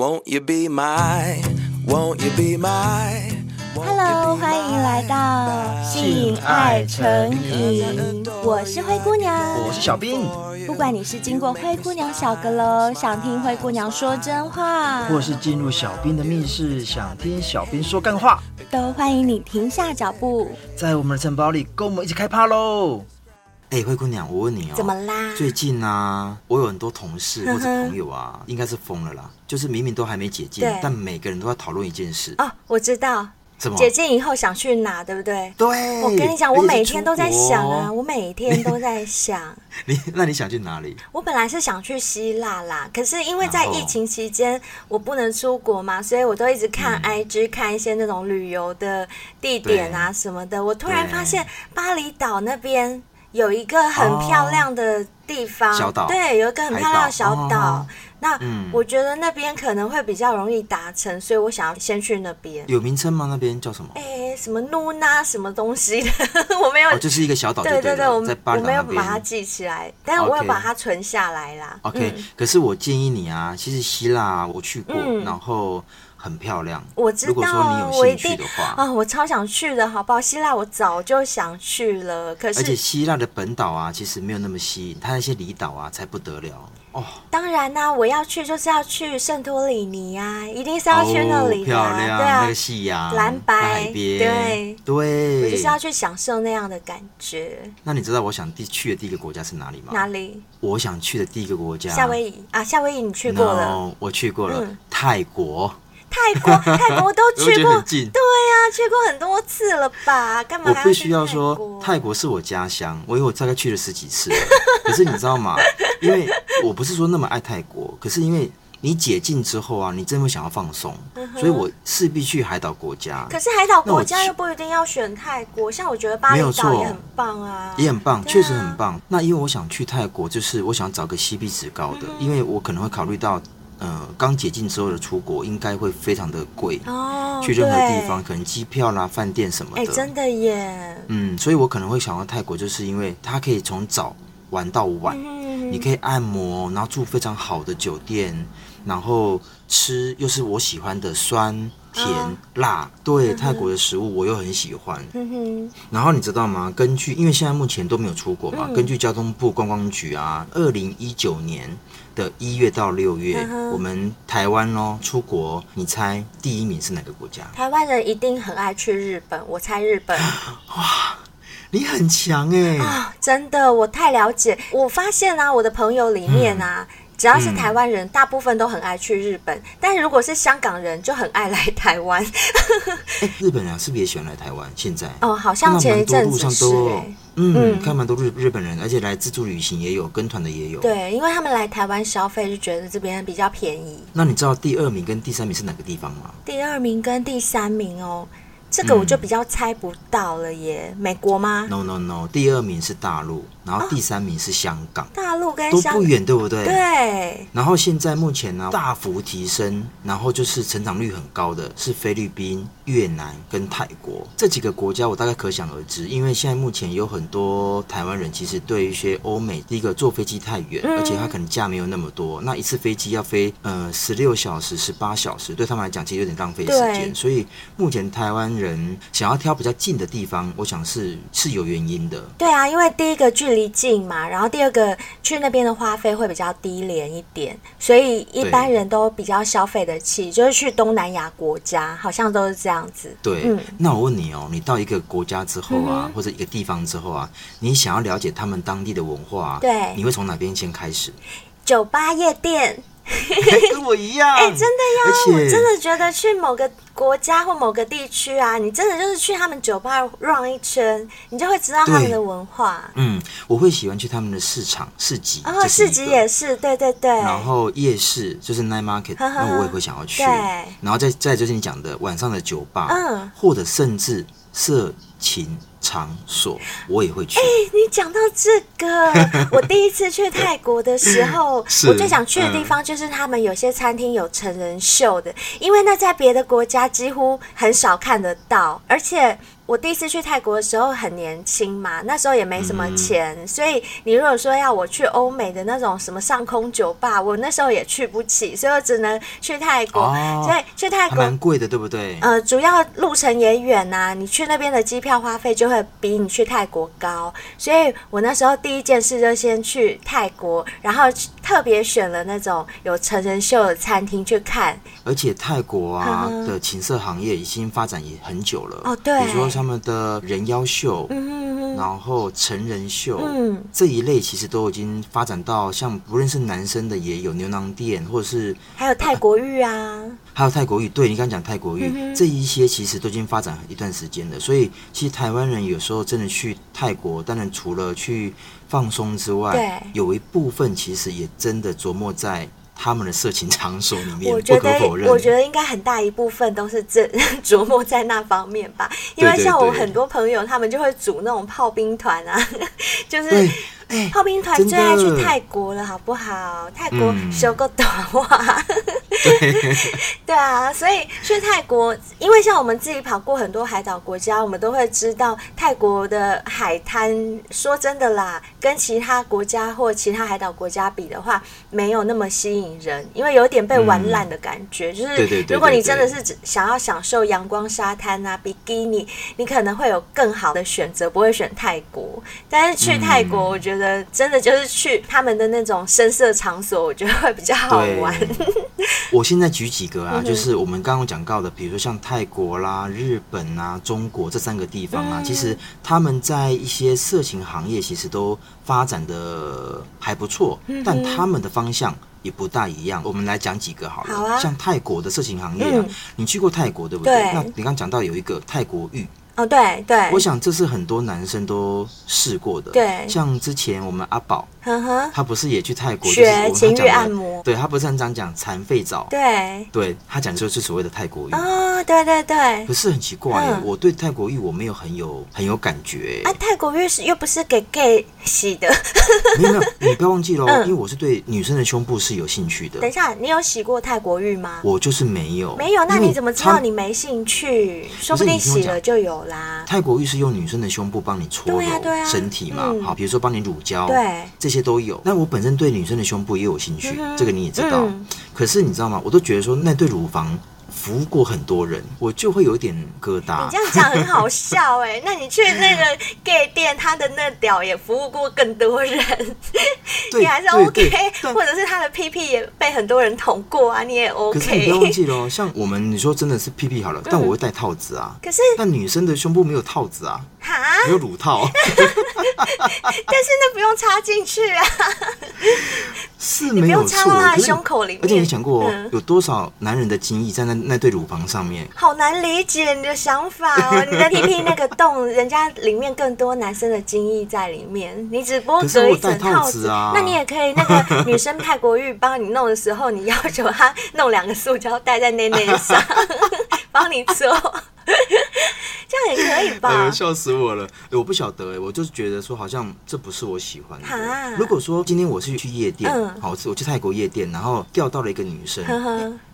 Won't you be my, won't you be my Hello，欢迎来到性爱成瘾，我是灰姑娘，我是小兵。不管你是经过灰姑娘小阁楼，想听灰姑娘说真话，或是进入小兵的密室，想听小兵说干话，都欢迎你停下脚步，在我们的城堡里跟我们一起开趴喽！哎、欸，灰姑娘，我问你哦，怎么啦？最近啊，我有很多同事或者朋友啊，应该是疯了啦，就是明明都还没解禁，但每个人都在讨论一件事哦，我知道。怎么解禁以后想去哪，对不对？对，我跟你讲，我每天都在想啊，我每天都在想。你那你想去哪里？我本来是想去希腊啦，可是因为在疫情期间我不能出国嘛，所以我都一直看 IG，嗯，看一些那种旅游的地点啊什么的。我突然发现巴厘岛那边有一个很漂亮的地方，小岛，对，有一个很漂亮的小岛。那我觉得那边可能会比较容易达成，嗯，所以我想要先去那边。有名称吗？那边叫什么？哎，欸，什么努娜什么东西的？我没有，哦，就是一个小岛。对对对，我在巴，我没有把它记起来，但是我有把它存下来啦。OK，嗯，可是我建议你啊，其实希腊我去过，嗯，然后。很漂亮，我知道。如果说你有兴趣的话啊，我超想去的，好不好？希腊我早就想去了，可是而且希腊的本岛啊，其实没有那么吸引，它那些离岛啊才不得了哦。当然啦、啊，我要去就是要去圣托里尼呀、啊，一定是要去那里、啊哦，漂亮，对啊，那个夕阳，蓝白海边，对对，我就是要去享受那样的感觉。那你知道我想第去的第一个国家是哪里吗？哪里？我想去的第一个国家，夏威夷啊，夏威夷你去过了？No, 我去过了，嗯、泰国。泰国，泰国我都去过，对呀、啊，去过很多次了吧？干嘛？我必须要说，泰国是我家乡，我以为我大概去了十几次。可是你知道吗？因为我不是说那么爱泰国，可是因为你解禁之后啊，你真的会想要放松、嗯，所以我势必去海岛国家。可是海岛国家又不一定要选泰国，像我觉得巴厘岛也很棒啊，也很棒，确、啊、实很棒。那因为我想去泰国，就是我想找个 CP 值高的、嗯，因为我可能会考虑到。呃，刚解禁之后的出国应该会非常的贵哦，去任何地方可能机票啦、饭店什么的，哎，真的耶。嗯，所以我可能会想到泰国，就是因为它可以从早玩到晚，嗯，你可以按摩，然后住非常好的酒店，然后吃又是我喜欢的酸甜辣，哦，对，嗯，泰国的食物我又很喜欢。嗯，然后你知道吗？根据因为现在目前都没有出国嘛，嗯，根据交通部观光局啊，二零一九年。的一月到六月，我们台湾哦出国，你猜第一名是哪个国家？台湾人一定很爱去日本，我猜日本。哇，你很强哎！啊，真的，我太了解。我发现啊，我的朋友里面啊。嗯只要是台湾人、嗯，大部分都很爱去日本。但如果是香港人，就很爱来台湾。欸、日本人是不是也喜欢来台湾？现在哦，好像前一阵子是、欸，嗯，看蛮多日日本人，而且来自助旅行也有，跟团的也有。对，因为他们来台湾消费，就觉得这边比较便宜。那你知道第二名跟第三名是哪个地方吗？第二名跟第三名哦。这个我就比较猜不到了耶，嗯、美国吗？No No No，第二名是大陆，然后第三名是香港。哦、大陆跟香港都不远，对不对？对。然后现在目前呢，大幅提升，然后就是成长率很高的是菲律宾、越南跟泰国这几个国家，我大概可想而知，因为现在目前有很多台湾人其实对一些欧美，第一个坐飞机太远，嗯、而且他可能价没有那么多，那一次飞机要飞呃十六小时、十八小时，对他们来讲其实有点浪费时间，所以目前台湾。人想要挑比较近的地方，我想是是有原因的。对啊，因为第一个距离近嘛，然后第二个去那边的花费会比较低廉一点，所以一般人都比较消费得起，就是去东南亚国家，好像都是这样子。对，嗯，那我问你哦，你到一个国家之后啊，嗯，或者一个地方之后啊，你想要了解他们当地的文化，啊对，你会从哪边先开始？酒吧、夜店。跟我一样，哎、欸，真的呀！我真的觉得去某个国家或某个地区啊，你真的就是去他们酒吧绕一圈，你就会知道他们的文化。嗯，我会喜欢去他们的市场、市集。哦，市集也是，对对对。然后夜市就是 night market，那我也会想要去。对。然后再再就是你讲的晚上的酒吧，嗯，或者甚至色情。场所我也会去。哎、欸，你讲到这个，我第一次去泰国的时候，我最想去的地方就是他们有些餐厅有成人秀的，因为那在别的国家几乎很少看得到，而且。我第一次去泰国的时候很年轻嘛，那时候也没什么钱，嗯、所以你如果说要我去欧美的那种什么上空酒吧，我那时候也去不起，所以我只能去泰国。哦、所以去泰国蛮贵的，对不对？呃，主要路程也远呐、啊，你去那边的机票花费就会比你去泰国高，所以我那时候第一件事就先去泰国，然后特别选了那种有成人秀的餐厅去看。而且泰国啊的情色行业已经发展也很久了哦，对，比如说他们的人妖秀，嗯，然后成人秀，嗯，这一类其实都已经发展到像不论是男生的也有牛郎店，或者是还有泰国浴啊，啊，还有泰国浴，对你刚刚讲泰国浴，嗯、这一些其实都已经发展一段时间了。所以其实台湾人有时候真的去泰国，当然除了去放松之外，有一部分其实也真的琢磨在。他们的色情场所里面，我觉得，我觉得应该很大一部分都是这 琢磨在那方面吧。因为像我很多朋友，他们就会组那种炮兵团啊，就是。炮兵团最爱去泰国了，好不好？泰国修个短袜，对啊，所以去泰国，因为像我们自己跑过很多海岛国家，我们都会知道泰国的海滩。说真的啦，跟其他国家或其他海岛国家比的话，没有那么吸引人，因为有点被玩烂的感觉。就是如果你真的是想要享受阳光沙滩啊，比基尼，你可能会有更好的选择，不会选泰国。但是去泰国，我觉得。真的就是去他们的那种深色场所，我觉得会比较好玩。我现在举几个啊，就是我们刚刚讲到的，比如说像泰国啦、日本啊、中国这三个地方啊，其实他们在一些色情行业其实都发展的还不错，但他们的方向也不大一样。我们来讲几个好了，好啊。像泰国的色情行业啊，你去过泰国对不对？对。那你刚讲到有一个泰国浴。哦，对对，我想这是很多男生都试过的。对，像之前我们阿宝。呵呵，他不是也去泰国学情欲按摩？对，他不是很常讲残废澡？对，对他讲的就是所谓的泰国浴。哦，对对对。可是很奇怪，嗯、我对泰国浴我没有很有很有感觉。啊，泰国浴是又不是给 gay 洗的？没有没有，你不要忘记喽，嗯、因为我是对女生的胸部是有兴趣的。等一下，你有洗过泰国浴吗？我就是没有。没有，那你怎么知道你没兴趣？说不定洗了就有啦。泰国浴是用女生的胸部帮你搓揉身体嘛？好，比如说帮你乳胶，对，这些都有。那我。本身对女生的胸部也有兴趣，嗯、这个你也知道。嗯、可是你知道吗？我都觉得说那对乳房服务过很多人，我就会有点疙瘩。你这样讲很好笑哎、欸！那你去那个 gay 店，他的那屌也服务过更多人，你还是 OK，或者是他的屁屁也被很多人捅过啊，你也 OK。可是你不要忘记喽，像我们你说真的是屁屁好了，嗯、但我会戴套子啊。可是，但女生的胸部没有套子啊，哈没有乳套。但是那不用插进去啊，是没有插到他的胸口里面。而且你想过，有多少男人的精液在那那对乳房上面？好难理解你的想法哦。你的屁屁那个洞，人家里面更多男生的精液在里面，你只不过隔一层套子啊。那你也可以，那个女生泰国浴帮你弄的时候，你要求她弄两个塑胶袋在内内上，帮你做。也可以吧？哎，笑死我了！我不晓得哎，我就是觉得说，好像这不是我喜欢的。哈如果说今天我是去夜店，嗯、好，我去泰国夜店，然后钓到了一个女生，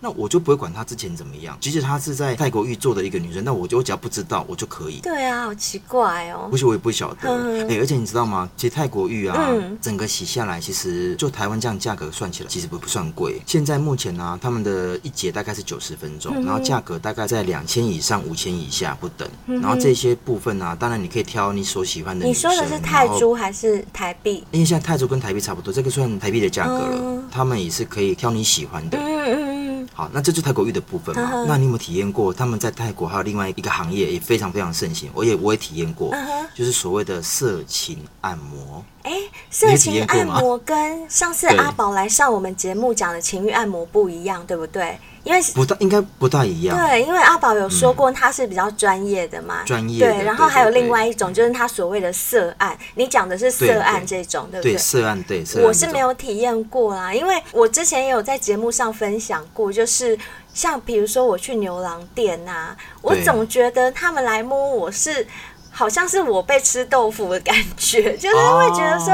那我就不会管她之前怎么样。即使她是在泰国遇做的一个女生，那我就我只要不知道，我就可以。对啊，好奇怪哦。不是，我也不晓得。哎，而且你知道吗？其实泰国浴啊，嗯、整个洗下来，其实就台湾这样价格算起来，其实不不算贵。现在目前呢、啊，他们的一节大概是九十分钟，嗯、然后价格大概在两千以上五千以下不等。然后这些部分呢、啊，当然你可以挑你所喜欢的。你说的是泰铢还是台币？因为现在泰铢跟台币差不多，这个算台币的价格了。嗯、他们也是可以挑你喜欢的。嗯嗯嗯。好，那这就是泰国浴的部分嘛。嗯、那你有没有体验过？他们在泰国还有另外一个行业也非常非常盛行，我也我也体验过，嗯、就是所谓的色情按摩。哎，色情按摩跟上次阿宝来上我们节目讲的情欲按摩不一样，对不对？因为不大，应该不大一样。对，因为阿宝有说过他是比较专业的嘛，专业。对，然后还有另外一种，就是他所谓的色案，你讲的是色案这种，对不对？对，色案对。我是没有体验过啦，因为我之前也有在节目上分享过，就是像比如说我去牛郎店呐，我总觉得他们来摸我是。好像是我被吃豆腐的感觉，就是会觉得说，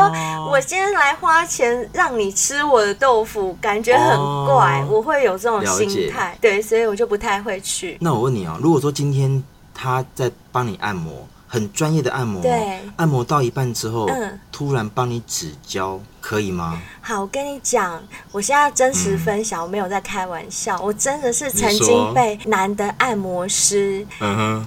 我今天来花钱让你吃我的豆腐，感觉很怪，我会有这种心态，对，所以我就不太会去。那我问你啊，如果说今天他在帮你按摩，很专业的按摩，对，按摩到一半之后，嗯，突然帮你指教，可以吗？好，我跟你讲，我现在真实分享，嗯、我没有在开玩笑，我真的是曾经被男的按摩师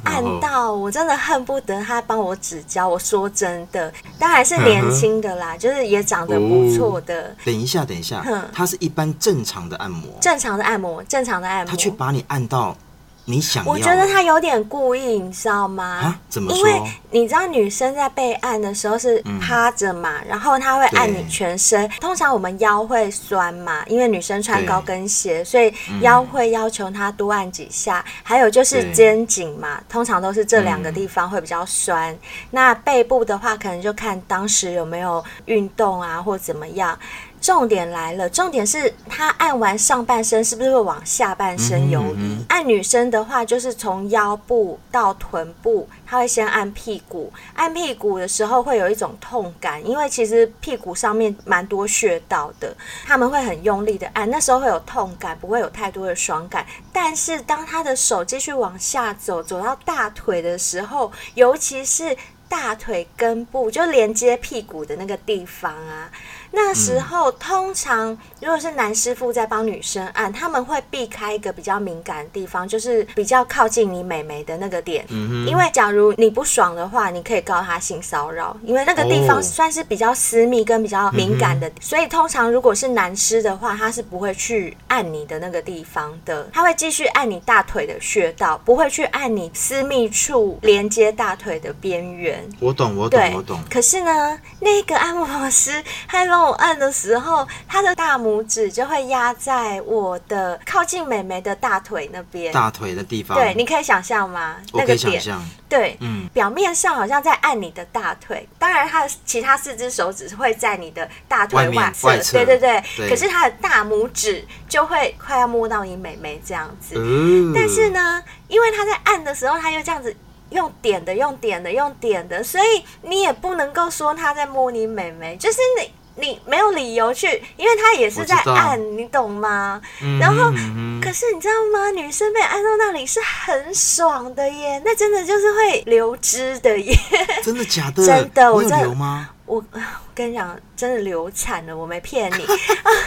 按到，我真的恨不得他帮我指教。我说真的，当然是年轻的啦，就是也长得不错的、哦。等一下，等一下，他是一般正常的按摩，正常的按摩，正常的按摩，他却把你按到。你想要？我觉得他有点故意，你知道吗？啊？怎么说？因为你知道女生在被按的时候是趴着嘛，嗯、然后他会按你全身。通常我们腰会酸嘛，因为女生穿高跟鞋，所以腰会要求他多按几下。嗯、还有就是肩颈嘛，通常都是这两个地方会比较酸。嗯、那背部的话，可能就看当时有没有运动啊，或怎么样。重点来了，重点是他按完上半身是不是会往下半身游移？嗯嗯、按女生的话，就是从腰部到臀部，他会先按屁股。按屁股的时候会有一种痛感，因为其实屁股上面蛮多穴道的，他们会很用力的按，那时候会有痛感，不会有太多的爽感。但是当他的手继续往下走，走到大腿的时候，尤其是大腿根部，就连接屁股的那个地方啊。那时候，通常如果是男师傅在帮女生按，他们会避开一个比较敏感的地方，就是比较靠近你美眉的那个点。嗯，因为假如你不爽的话，你可以告他性骚扰，因为那个地方算是比较私密跟比较敏感的。所以通常如果是男师的话，他是不会去按你的那个地方的，他会继续按你大腿的穴道，不会去按你私密处连接大腿的边缘。我懂，我懂，我懂。可是呢，那个按摩师还让我按的时候，他的大拇指就会压在我的靠近美眉的大腿那边，大腿的地方。对，你可以想象吗？我可以想象。对，嗯，表面上好像在按你的大腿，当然他的其他四只手指会在你的大腿外侧，外侧，对对对。对，可是他的大拇指就会快要摸到你美眉这样子。嗯。但是呢，因为他在按的时候，他又这样子。用点的，用点的，用点的，所以你也不能够说他在摸你美眉，就是你你没有理由去，因为他也是在按，你懂吗？嗯、然后，嗯、可是你知道吗？女生被按到那里是很爽的耶，那真的就是会流汁的耶。真的假的？真的，我真的流吗？我我跟你讲，真的流产了，我没骗你。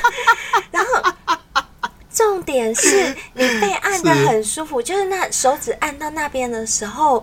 然后。重点是你被按的很舒服，就是那手指按到那边的时候，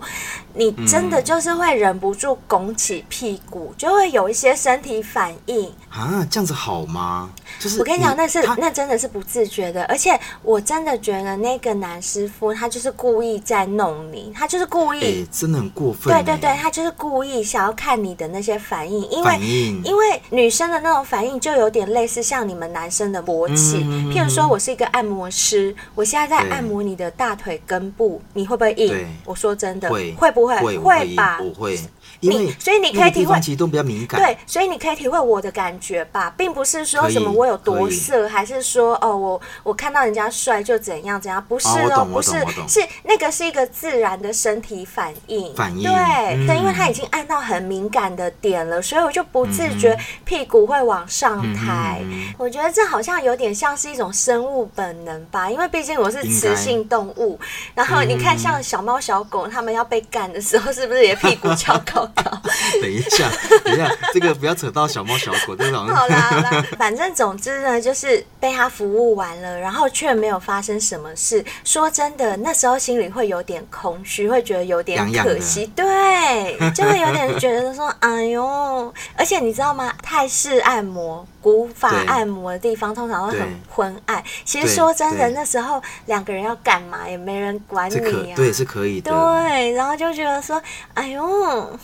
你真的就是会忍不住拱起屁股，就会有一些身体反应。啊，这样子好吗？就是我跟你讲，那是那真的是不自觉的，而且我真的觉得那个男师傅他就是故意在弄你，他就是故意，欸、真的很过分。对对对，他就是故意想要看你的那些反应，因为因为女生的那种反应就有点类似像你们男生的勃起，嗯、譬如说我是一个按摩师，我现在在按摩你的大腿根部，你会不会硬？我说真的，会。会不会？会，会吧？不会。你所以你可以体会，其实都比较敏感。对，所以你可以体会我的感觉吧，并不是说什么我有多色，还是说哦，我我看到人家帅就怎样怎样，不是哦，不是，是那个是一个自然的身体反应。反应。对对，因为他已经按到很敏感的点了，所以我就不自觉屁股会往上抬。我觉得这好像有点像是一种生物本能吧，因为毕竟我是雌性动物。然后你看，像小猫小狗，它们要被干的时候，是不是也屁股翘高？等一下，等一下，这个不要扯到小猫小狗这种。好啦好啦，反正总之呢，就是被他服务完了，然后却没有发生什么事。说真的，那时候心里会有点空虚，会觉得有点可惜，痒痒对，就会有点觉得说，哎呦，而且你知道吗？泰式按摩、古法按摩的地方通常会很昏暗。其实说真的，那时候两个人要干嘛也没人管你啊，对，是可以的。对，然后就觉得说，哎呦。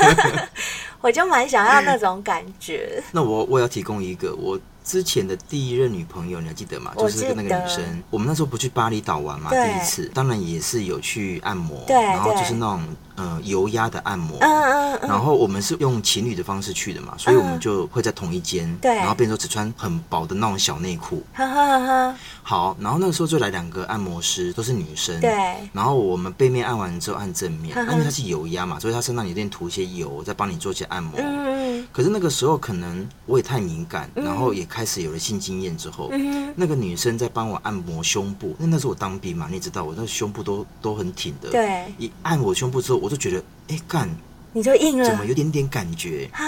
我就蛮想要那种感觉。那我我要提供一个我之前的第一任女朋友，你还记得吗？就是跟那个女生，我们那时候不去巴厘岛玩嘛，第一次，当然也是有去按摩，对，然后就是那种。呃，油压的按摩，嗯嗯嗯，然后我们是用情侣的方式去的嘛，所以我们就会在同一间，对，然后变成说只穿很薄的那种小内裤，哈哈哈。好，然后那个时候就来两个按摩师，都是女生，对，然后我们背面按完之后按正面，因为它是油压嘛，所以他身上有点涂一些油，再帮你做一些按摩，嗯，哼，可是那个时候可能我也太敏感，嗯、然后也开始有了性经验之后，嗯，那个女生在帮我按摩胸部，那那时候我当兵嘛，你也知道我那胸部都都很挺的，对，一按我胸部之后，我就觉得，哎，干，你就硬了，怎么有点点感觉啊？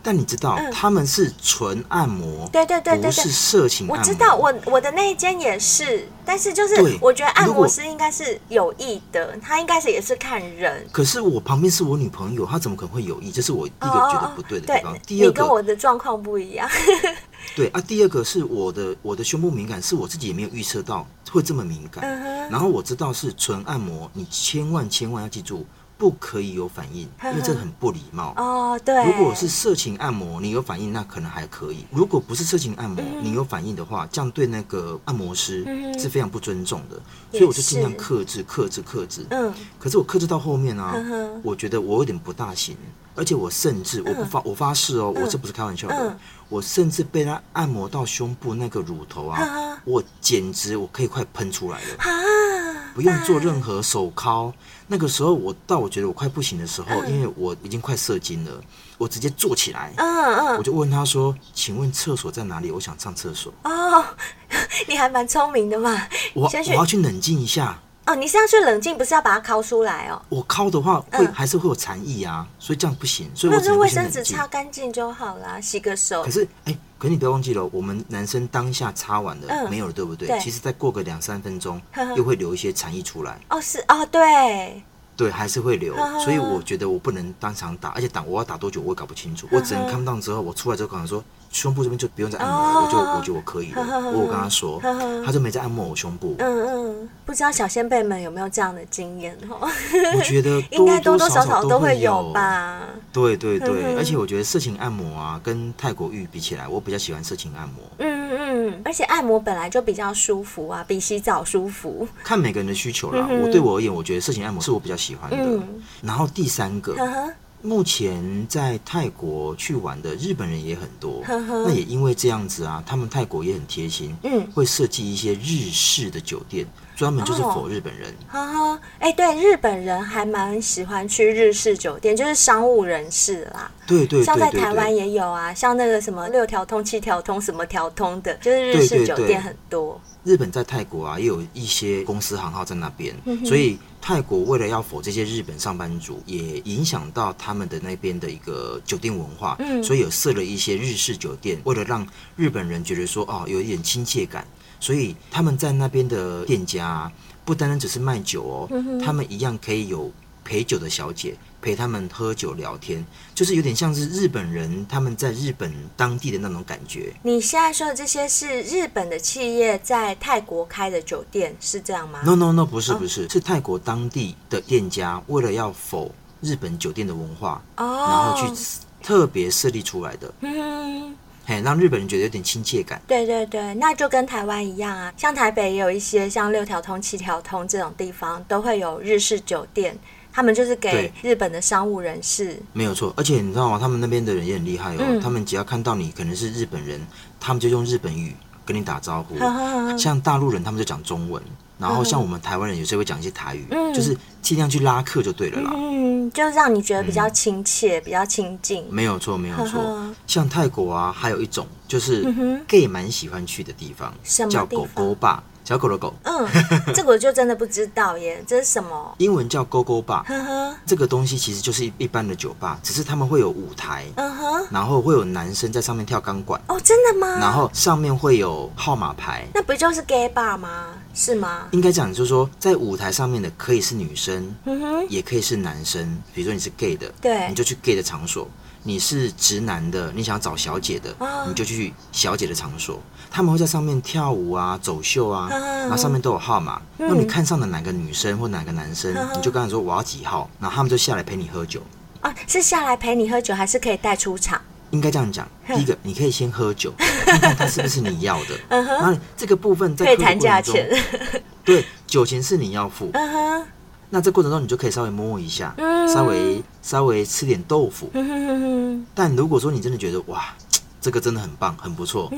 但你知道，嗯、他们是纯按摩，对对对不是色情按摩。我知道，我我的那一间也是，但是就是我觉得按摩师应该是有意的，他应该是也是看人。可是我旁边是我女朋友，她怎么可能会有意？这是我第一个觉得不对的地方。哦、第二个，你跟我的状况不一样。对啊，第二个是我的我的胸部敏感，是我自己也没有预测到会这么敏感。嗯、然后我知道是纯按摩，你千万千万要记住。不可以有反应，因为这很不礼貌。哦。对，如果是色情按摩，你有反应，那可能还可以；如果不是色情按摩，嗯、你有反应的话，这样对那个按摩师是非常不尊重的。嗯、所以我就尽量克制、克制、克制。嗯。可是我克制到后面啊，嗯、我觉得我有点不大行，而且我甚至我不发我发誓哦，我这不是开玩笑的，嗯、我甚至被他按摩到胸部那个乳头啊，嗯、我简直我可以快喷出来了。啊不用做任何手铐，那个时候我到我觉得我快不行的时候，嗯、因为我已经快射精了，我直接坐起来，嗯嗯，我就问他说：“请问厕所在哪里？我想上厕所。”哦，你还蛮聪明的嘛，我我要去冷静一下。哦，你是要去冷静，不是要把它敲出来哦。我敲的话会、嗯、还是会有残液啊，所以这样不行。所以我只能卫生纸擦干净就好啦，洗个手。可是，哎、欸，可是你不要忘记了，我们男生当下擦完了、嗯、没有了，对不对？对，其实再过个两三分钟，又会留一些残液出来。哦，是哦，对。对，还是会留，所以我觉得我不能当场打，而且打我要打多久我也搞不清楚，我只能看到之后，我出来之后可能说胸部这边就不用再按摩了，我就我觉得我可以了，我有跟他说，他就没再按摩我胸部。嗯嗯，不知道小先辈们有没有这样的经验哦？我觉得 应该多多少少都会有吧。对对对，而且我觉得色情按摩啊，跟泰国浴比起来，我比较喜欢色情按摩。嗯嗯，而且按摩本来就比较舒服啊，比洗澡舒服。看每个人的需求啦，我对我而言，我觉得色情按摩是我比较喜欢的。嗯，然后第三个，目前在泰国去玩的日本人也很多，那也因为这样子啊，他们泰国也很贴心，嗯，会设计一些日式的酒店。专门就是 for 日本人，哈哈，哎，对，日本人还蛮喜欢去日式酒店，就是商务人士啦。对对，像在台湾也有啊，像那个什么六条通、七条通什么条通的，就是日式酒店很多。日本在泰国啊，也有一些公司行号在那边，所以泰国为了要 for 这些日本上班族，也影响到他们的那边的一个酒店文化，所以有设了一些日式酒店，为了让日本人觉得说哦，有一点亲切感。所以他们在那边的店家啊，不单单只是卖酒哦，嗯、他们一样可以有陪酒的小姐陪他们喝酒聊天，就是有点像是日本人他们在日本当地的那种感觉。你现在说的这些是日本的企业在泰国开的酒店，是这样吗？No No No，不是不是，哦、是泰国当地的店家为了要否日本酒店的文化，哦、然后去特别设立出来的。嗯。嘿，让日本人觉得有点亲切感。对对对，那就跟台湾一样啊，像台北也有一些像六条通、七条通这种地方，都会有日式酒店，他们就是给日本的商务人士。没有错，而且你知道吗？他们那边的人也很厉害哦，嗯、他们只要看到你可能是日本人，他们就用日本语跟你打招呼。呵呵呵，像大陆人，他们就讲中文。然后像我们台湾人有时候会讲一些台语，嗯、就是尽量去拉客就对了啦。嗯，就让你觉得比较亲切，嗯、比较亲近。没有错，没有错。呵呵像泰国啊，还有一种就是 gay 蛮喜欢去的地方，叫狗狗吧。小狗的狗，嗯，这个我就真的不知道耶，这是什么？英文叫 Gogo Bar，呵呵，这个东西其实就是一一般的酒吧，只是他们会有舞台，嗯哼，然后会有男生在上面跳钢管，哦，真的吗？然后上面会有号码牌，那不就是 Gay Bar 吗？是吗？应该讲就是说，在舞台上面的可以是女生，嗯哼，也可以是男生，比如说你是 gay 的，对，你就去 gay 的场所。你是直男的，你想要找小姐的，哦、你就去小姐的场所，他们会在上面跳舞啊、走秀啊，哦、然后上面都有号码。那、嗯、你看上的哪个女生或哪个男生，哦、你就跟他说我要几号，然后他们就下来陪你喝酒。啊、哦，是下来陪你喝酒，还是可以带出场？应该这样讲，第一个你可以先喝酒，看看他是不是你要的。嗯、哼然后这个部分在可以谈价钱。对，酒钱是你要付。嗯哼那这过程中，你就可以稍微摸一下，嗯、稍微稍微吃点豆腐。但如果说你真的觉得哇，这个真的很棒，很不错，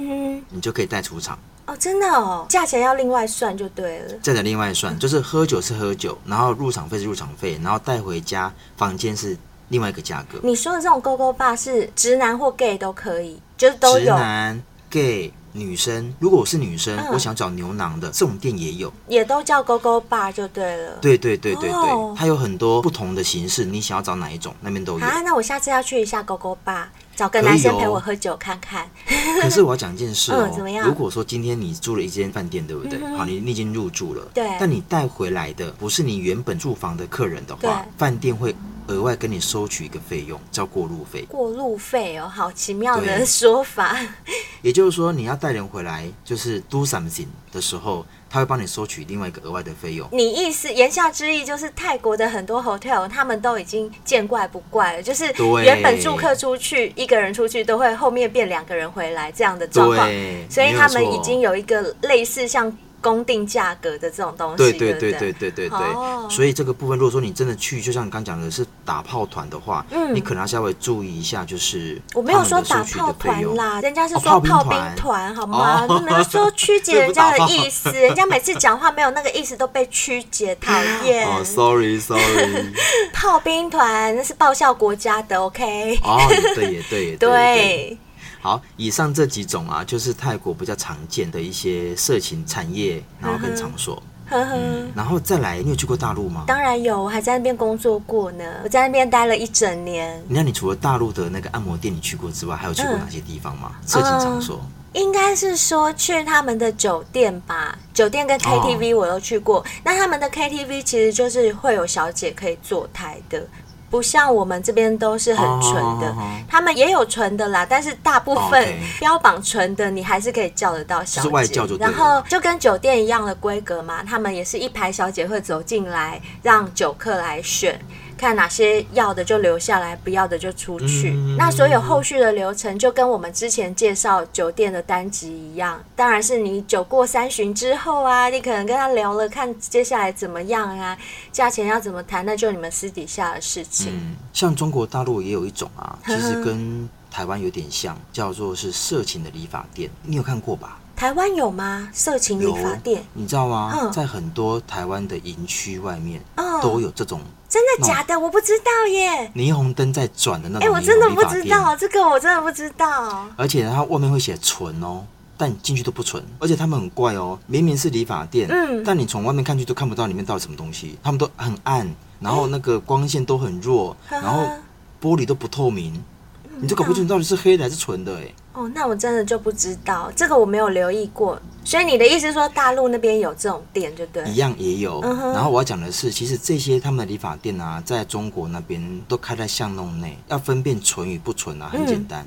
你就可以带出场。哦，真的哦，价钱要另外算就对了。价钱另外算，就是喝酒是喝酒，然后入场费是入场费，然后带回家房间是另外一个价格。你说的这种 GoGo Bar 是直男或 gay 都可以，就是都有。直男、gay、女生，如果我是女生，嗯我想找牛郎的这种店也有，也都叫 GoGo Bar 就对了。对对对对对，哦它有很多不同的形式，你想要找哪一种，那边都有。啊，那我下次要去一下 GoGo Bar，找个男生陪我喝酒看看。可是我要讲一件事哦，嗯怎么样如果说今天你住了一间饭店，对不对？嗯好，你你已经入住了，对但你带回来的不是你原本住房的客人的话，饭店会额外跟你收取一个费用，叫过路费。过路费哦，好奇妙的说法。也就是说，你要带人回来，就是 do something 的时候，他会帮你收取另外一个额外的费用。你意思言下之意就是泰国的很多 hotel 他们都已经见怪不怪了，就是原本住客出去一个人出去都会后面变两个人回来这样的状况，所以他们已经有一个类似像公定价格的这种东西，对对对对不对对对对，哦。所以这个部分，如果说你真的去，就像你刚讲的是打炮团的话，嗯。你可能要稍微注意一下，就是我没有说打炮团啦，人家是哦说炮兵团。团，好吗？哦。你们说曲解 人家的意思，人家每次讲话没有那个意思都被曲解，讨厌。哦，sorry sorry，炮兵团那是报效国家的，OK？哦，也对也对也对。对，好，以上这几种啊，就是泰国比较常见的一些色情产业，然后跟场所。呵呵。然后再来，你有去过大陆吗？当然有，我还在那边工作过呢。我在那边待了一整年。那你除了大陆的那个按摩店你去过之外，还有去过哪些地方吗？色情场所？应该是说去他们的酒店吧，酒店跟 KTV 我都去过。那他们的 KTV 其实就是会有小姐可以坐台的，不像我们这边都是很纯的。他们也有纯的啦，但是大部分标榜纯的，你还是可以叫得到小姐。然后就跟酒店一样的规格嘛，他们也是一排小姐会走进来，让酒客来选。看哪些要的就留下来，不要的就出去。嗯那所有后续的流程就跟我们之前介绍酒店的单集一样，当然是你酒过三巡之后啊，你可能跟他聊了，看接下来怎么样啊，价钱要怎么谈，那就你们私底下的事情。嗯，像中国大陆也有一种啊，其实 跟台湾有点像，叫做是色情的理发店，你有看过吧？台湾有吗？色情理发店？你知道吗？嗯在很多台湾的营区外面哦都有这种真的假的？我不知道耶。霓虹灯在转的那种哎、种。我真的不知道，这个我真的不知道。而且它外面会写纯哦，但你进去都不纯，而且他们很怪哦，明明是理发店，嗯但你从外面看去都看不到里面到底什么东西，他们都很暗，然后那个光线都很弱，然后玻璃都不透明，你就搞不清楚到底是黑的还是纯的哎。哦，那我真的就不知道，这个我没有留意过。所以你的意思是说大陆那边有这种店，就对？一样也有。嗯然后我要讲的是，其实这些他们的理发店啊，在中国那边都开在巷弄内，要分辨纯与不纯啊，很简单。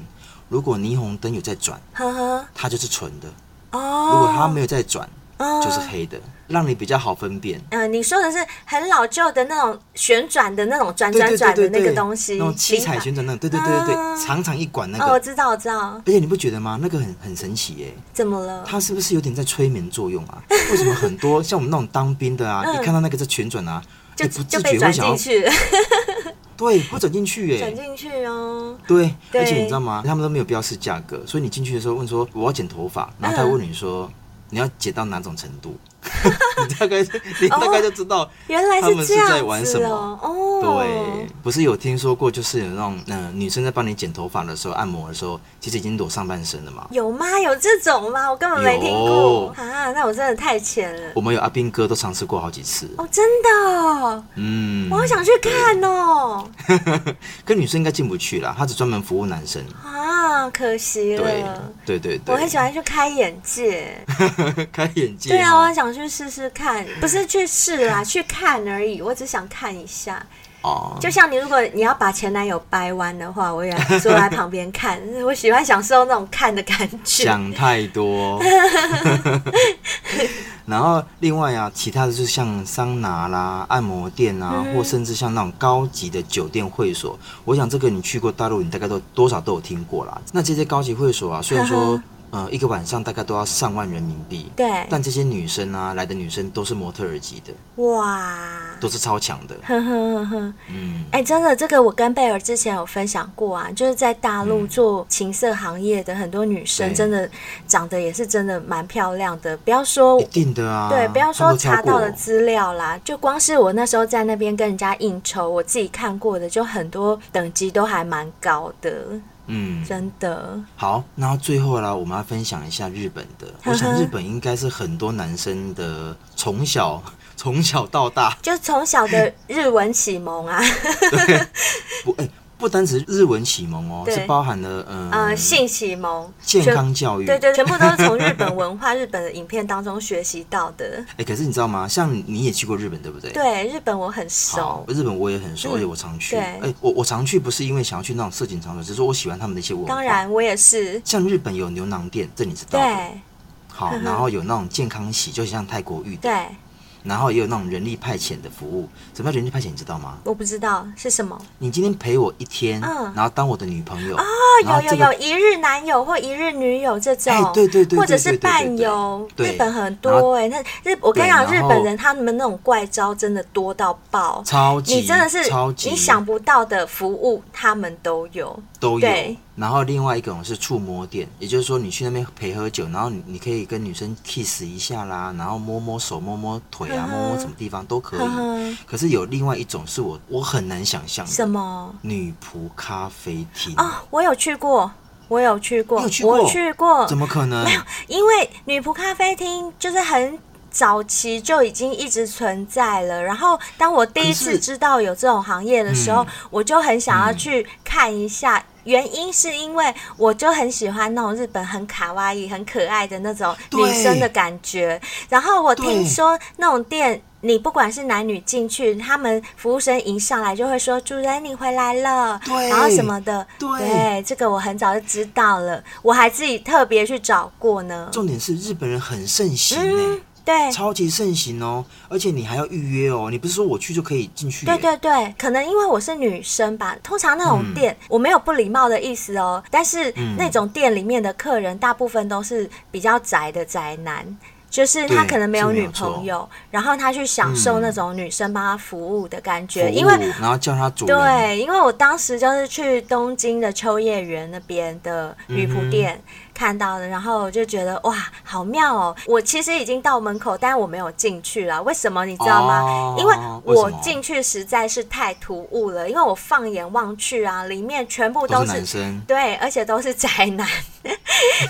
如果霓虹灯有在转，呵呵。它就是纯的；哦。如果它没有在转，哦就是黑的，让你比较好分辨。嗯、呃，你说的是很老旧的那种旋转的那种转对转转的那个东西，那种七彩旋转那种，对对对对对，啊长长一管那哦，我。知道，我知道，而且你不觉得吗？那个很很神奇耶，怎么了？它是不是有点在催眠作用啊？为什么很多像我们那种当兵的啊，一看到那个在旋转啊，就哎不自觉会想要进去了，对，会转进去转耶。进去哦。对，对而且你知道吗？他们都没有标示价格，所以你进去的时候问说我要剪头发，然后他会问你说你要剪到哪种程度，你 大概你大概就知道原来他们是这样子在玩什么哦。哦，对，不是有听说过，就是有那种嗯、呃、女生在帮你剪头发的时候，按摩的时候，其实已经裸上半身了嘛。有吗？有这种吗？我根本没听过啊！那我真的太浅了。我们有阿斌哥都尝试过好几次，哦，真的哦，嗯，我好想去看哦。跟女生应该进不去啦，他只专门服务男生。啊，可惜了。对对对对，我很喜欢去开眼界。开眼界。对啊，我很想去试试看，不是去试啦，去看而已。我只想看一下。哦，就像你，如果你要把前男友掰弯的话，我也坐在旁边看。我喜欢享受那种看的感觉。想太多。然后另外啊，其他的就是像桑拿啦、按摩店啊，嗯或甚至像那种高级的酒店会所，我想这个你去过大陆，你大概都多少都有听过啦。那这些高级会所啊，虽然说 呃一个晚上大概都要上万人民币，对，但这些女生啊来的女生都是模特儿级的。哇，都是超强的。呵呵呵呵，嗯，哎、真的，这个我跟贝尔之前有分享过啊，就是在大陆做情色行业的很多女生，真的长得也是真的蛮漂亮的。不要说一定的啊，对，不要说查到的的资料啦，就光是我那时候在那边跟人家应酬，我自己看过的，就很多等级都还蛮高的，嗯，真的。好，那最后啦，我们要分享一下日本的。我想日本应该是很多男生的从小 从小到大，就从小的日文启蒙啊，不，哎、不单只是日文启蒙哦，是包含了嗯、呃，性启蒙、健康教育，对对，全部都是从日本 文化、日本的影片当中学习到的。哎、可是你知道吗？像你也去过日本，对不对？。对，日本我很熟，，日本我也很熟，嗯而且我常去。对哎、我我常去不是因为想要去那种色情场所，只是说我喜欢他们的一些文化。当，然我也是。像日本有牛郎店，这你知道的。对好然后有那种健康洗，就像泰国浴的。对，然后也有那种人力派遣的服务。什么叫人力派遣？你知道吗？我不知道是什么。你今天陪我一天，嗯然后当我的女朋友。哦，然后这个有有有，一日男友或一日女友这种，哎对对对对或者是伴游，日本很多哎、那日我跟你讲，日本人他们那种怪招真的多到爆，超级，你真的是超级你想不到的服务，他们都有。都有对。然后另外一种是触摸店，也就是说你去那边陪喝酒，然后你你可以跟女生 kiss 一下啦，然后摸摸手、摸摸腿啊，摸摸什么地方都可以。可是有另外一种是我我很难想象，什么？女仆咖啡厅哦，我有去过，我有去过，我去过。怎么可能？没有因为女仆咖啡厅就是很早期就已经一直存在了。然后当我第一次知道有这种行业的时候，嗯我就很想要去看一下。原因是因为我就很喜欢那种日本很卡哇伊、很可爱的那种女生的感觉。然后我听说那种店。你不管是男女进去，他们服务生一上来就会说：“主人，你回来了。”对然后什么的。对对，这个我很早就知道了，我还自己特别去找过呢。重点是日本人很盛行对，超级盛行哦，而且你还要预约哦，你不是说我去就可以进去？对对对，可能因为我是女生吧，通常那种店、嗯、我没有不礼貌的意思哦，但是那种店里面的客人大部分都是比较宅的宅男。就是他可能没有女朋友，然后他去享受那种女生帮他服务的感觉，因为然后叫他主人。对，因为我当时就是去东京的秋叶原那边的女仆店看到的，然后我就觉得哇，好妙哦！我其实已经到门口，但我没有进去了。为什么你知道吗？因为我进去实在是太突兀了，因为我放眼望去啊，里面全部都是男生，对，而且都是宅男。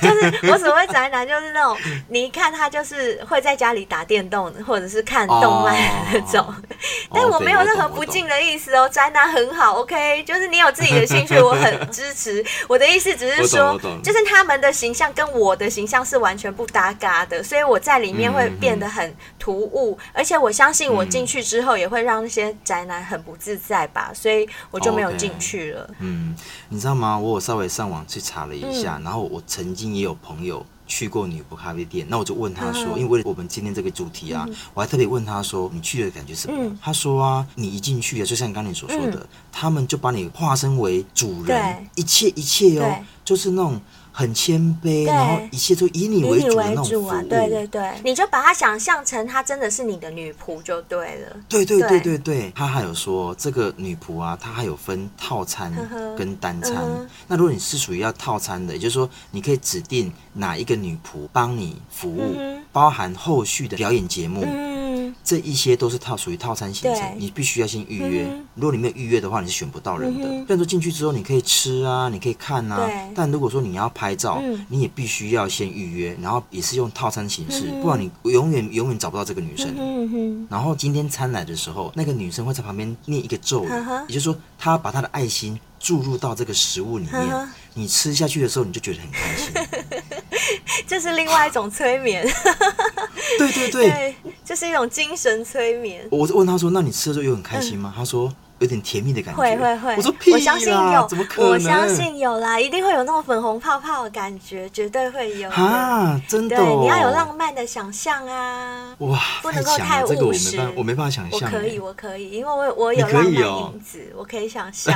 就是我所谓宅男，就是那种你一看他就是会在家里打电动或者是看动漫的那种。哦、但我没有任何不敬的意思哦，宅男很好，OK，就是你有自己的兴趣，我很支持。我的意思只是说，就是他们的形象跟我的形象是完全不搭嘎的，所以我在里面会变得很突兀，嗯、而且我相信我进去之后也会让那些宅男很不自在吧，所以我就没有进去了。Okay. 嗯，你知道吗？我有稍微上网去查了一下，嗯、然后我曾经也有朋友去过女仆咖啡店，那我就问他说，嗯、因为为了我们今天这个主题啊，嗯、我还特别问他说，你去的感觉什么？嗯、他说啊，你一进去啊，就像刚才你所说的，嗯、他们就把你化身为主人，一切一切哦，就是那种。很谦卑，然后一切都以你为主的那种服务。啊，对对对，你就把她想象成她真的是你的女仆就对了。对对对对。对，他还有说这个女仆啊，她还有分套餐跟单餐。那如果你是属于要套餐的，也就是说你可以指定哪一个女仆帮你服务，嗯、包含后续的表演节目。嗯。这一些都是套属于套餐行程，你必须要先预约。嗯、如果你没有预约的话，你是选不到人的。虽然说进去之后你可以吃啊，你可以看啊，但如果说你要拍照，嗯、你也必须要先预约，然后也是用套餐形式，嗯、不然你永远永远找不到这个女生。嗯、然后今天餐来的时候，那个女生会在旁边念一个咒语，嗯、也就是说，她把她的爱心注入到这个食物里面，嗯、你吃下去的时候，你就觉得很开心。这是另外一种催眠。对对对，对，这是一种精神催眠。我问他说：“那你吃的时候有很开心吗？”嗯、他说：“有点甜蜜的感觉？会会会。我说屁啦，我相信有，怎么可能？我相信有啦，一定会有那种粉红泡泡的感觉，绝对会有。啊，真的、哦？对，你要有浪漫的想象啊！哇，不能够太务实。这个我没办，我没办法想象。我可以，我可以，因为我我有浪漫因子，哦、我可以想象。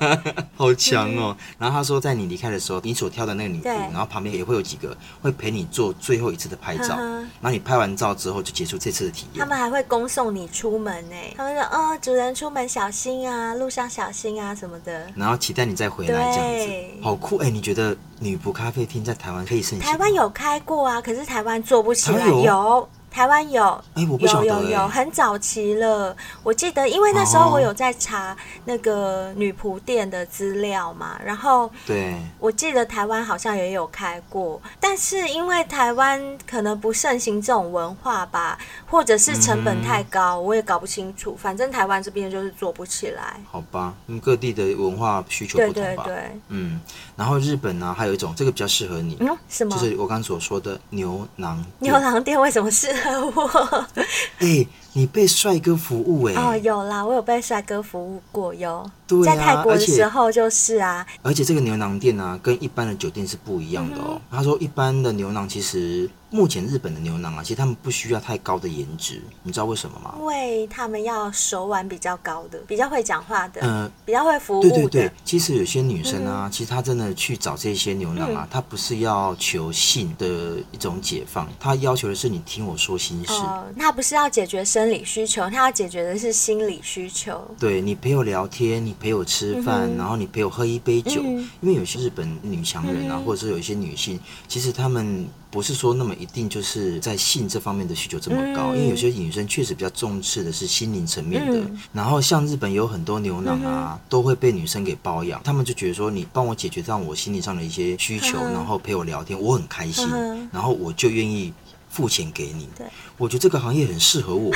好强哦！然后他说，在你离开的时候，你所挑的那个女仆，然后旁边也会有几个会陪你做最后一次的拍照。然后你拍完照之后，就结束这次的体验。他们还会恭送你出门呢。他们说：“哦，主人出门小心啊，路上小心啊什么的。”然后期待你再回来这样子，好酷哎！你觉得女仆咖啡厅在台湾可以盛行？台湾有开过啊，可是台湾做不起来。有。台湾有，哎，我不晓得，有有有，很早期了。我记得，因为那时候我有在查那个女仆店的资料嘛，然后对，我记得台湾好像也有开过，但是因为台湾可能不盛行这种文化吧，或者是成本太高，我也搞不清楚。反正台湾这边就是做不起来。好吧，因为各地的文化需求不同吧。对对对，嗯。然后日本呢，还有一种这个比较适合你，嗯，什么？就是我刚刚所说的牛郎。牛郎店为什么适合我？哎。你被帅哥服务哎、欸？哦，有啦，我有被帅哥服务过哟。对、啊、在泰国的时候就是啊。而且这个牛郎店呢、啊，跟一般的酒店是不一样的哦。嗯、他说，一般的牛郎其实目前日本的牛郎啊，其实他们不需要太高的颜值，你知道为什么吗？因为他们要手腕比较高的，比较会讲话的，嗯、呃，比较会服务。对对对，其实有些女生啊，嗯、其实她真的去找这些牛郎啊，她、嗯、不是要求性的一种解放，她要求的是你听我说心事。哦，她不是要解决生理需求，她要解决的是心理需求。对，你陪我聊天，你陪我吃饭，嗯、然后你陪我喝一杯酒。嗯、因为有些日本女强人啊，嗯、或者是有一些女性，其实她们不是说那么一定就是在性这方面的需求这么高。嗯、因为有些女生确实比较重视的是心灵层面的。嗯、然后像日本有很多牛郎啊，嗯、都会被女生给包养。他们就觉得说，你帮我解决到我心理上的一些需求，嗯、然后陪我聊天，我很开心，嗯、然后我就愿意。付钱给你，对，我觉得这个行业很适合我，